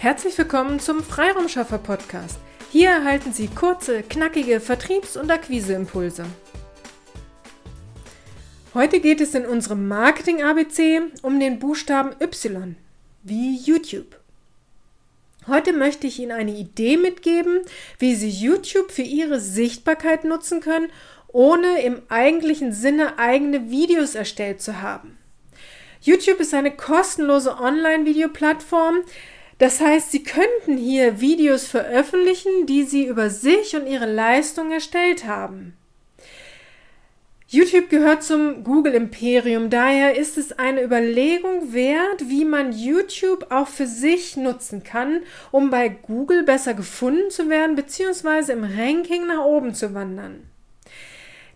Herzlich willkommen zum Freiraumschaffer Podcast. Hier erhalten Sie kurze, knackige Vertriebs- und Akquiseimpulse. Heute geht es in unserem Marketing ABC um den Buchstaben Y, wie YouTube. Heute möchte ich Ihnen eine Idee mitgeben, wie Sie YouTube für Ihre Sichtbarkeit nutzen können, ohne im eigentlichen Sinne eigene Videos erstellt zu haben. YouTube ist eine kostenlose Online-Videoplattform, das heißt, Sie könnten hier Videos veröffentlichen, die Sie über sich und Ihre Leistung erstellt haben. YouTube gehört zum Google Imperium, daher ist es eine Überlegung wert, wie man YouTube auch für sich nutzen kann, um bei Google besser gefunden zu werden bzw. im Ranking nach oben zu wandern.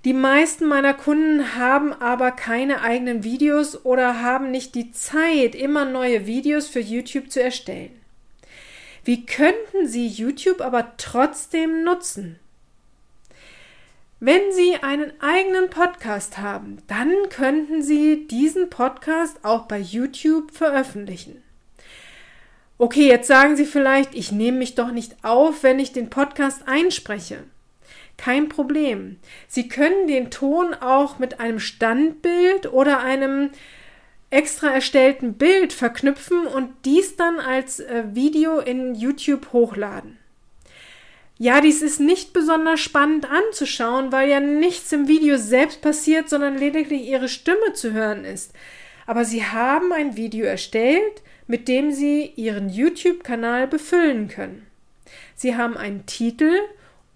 Die meisten meiner Kunden haben aber keine eigenen Videos oder haben nicht die Zeit, immer neue Videos für YouTube zu erstellen. Wie könnten Sie YouTube aber trotzdem nutzen? Wenn Sie einen eigenen Podcast haben, dann könnten Sie diesen Podcast auch bei YouTube veröffentlichen. Okay, jetzt sagen Sie vielleicht, ich nehme mich doch nicht auf, wenn ich den Podcast einspreche. Kein Problem. Sie können den Ton auch mit einem Standbild oder einem extra erstellten Bild verknüpfen und dies dann als äh, Video in YouTube hochladen. Ja, dies ist nicht besonders spannend anzuschauen, weil ja nichts im Video selbst passiert, sondern lediglich ihre Stimme zu hören ist. Aber sie haben ein Video erstellt, mit dem sie ihren YouTube-Kanal befüllen können. Sie haben einen Titel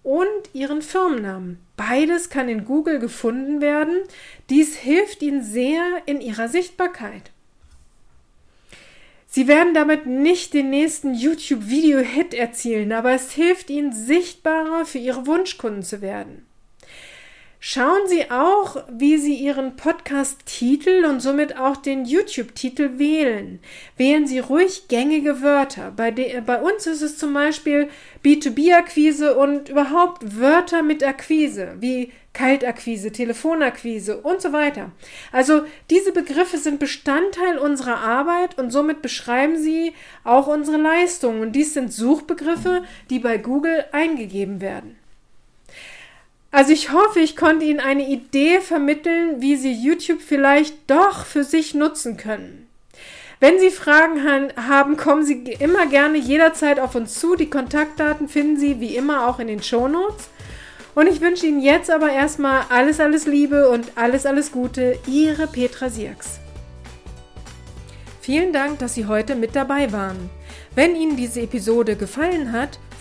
und ihren Firmennamen. Beides kann in Google gefunden werden. Dies hilft Ihnen sehr in Ihrer Sichtbarkeit. Sie werden damit nicht den nächsten YouTube-Video-Hit erzielen, aber es hilft Ihnen sichtbarer für Ihre Wunschkunden zu werden. Schauen Sie auch, wie Sie Ihren Podcast-Titel und somit auch den YouTube-Titel wählen. Wählen Sie ruhig gängige Wörter. Bei, bei uns ist es zum Beispiel B2B-Akquise und überhaupt Wörter mit Akquise, wie Kaltakquise, Telefonakquise und so weiter. Also diese Begriffe sind Bestandteil unserer Arbeit und somit beschreiben sie auch unsere Leistungen. Und dies sind Suchbegriffe, die bei Google eingegeben werden. Also ich hoffe, ich konnte Ihnen eine Idee vermitteln, wie Sie YouTube vielleicht doch für sich nutzen können. Wenn Sie Fragen haben, kommen Sie immer gerne jederzeit auf uns zu. Die Kontaktdaten finden Sie wie immer auch in den Shownotes. Und ich wünsche Ihnen jetzt aber erstmal alles, alles Liebe und alles, alles Gute. Ihre Petra Sierks. Vielen Dank, dass Sie heute mit dabei waren. Wenn Ihnen diese Episode gefallen hat,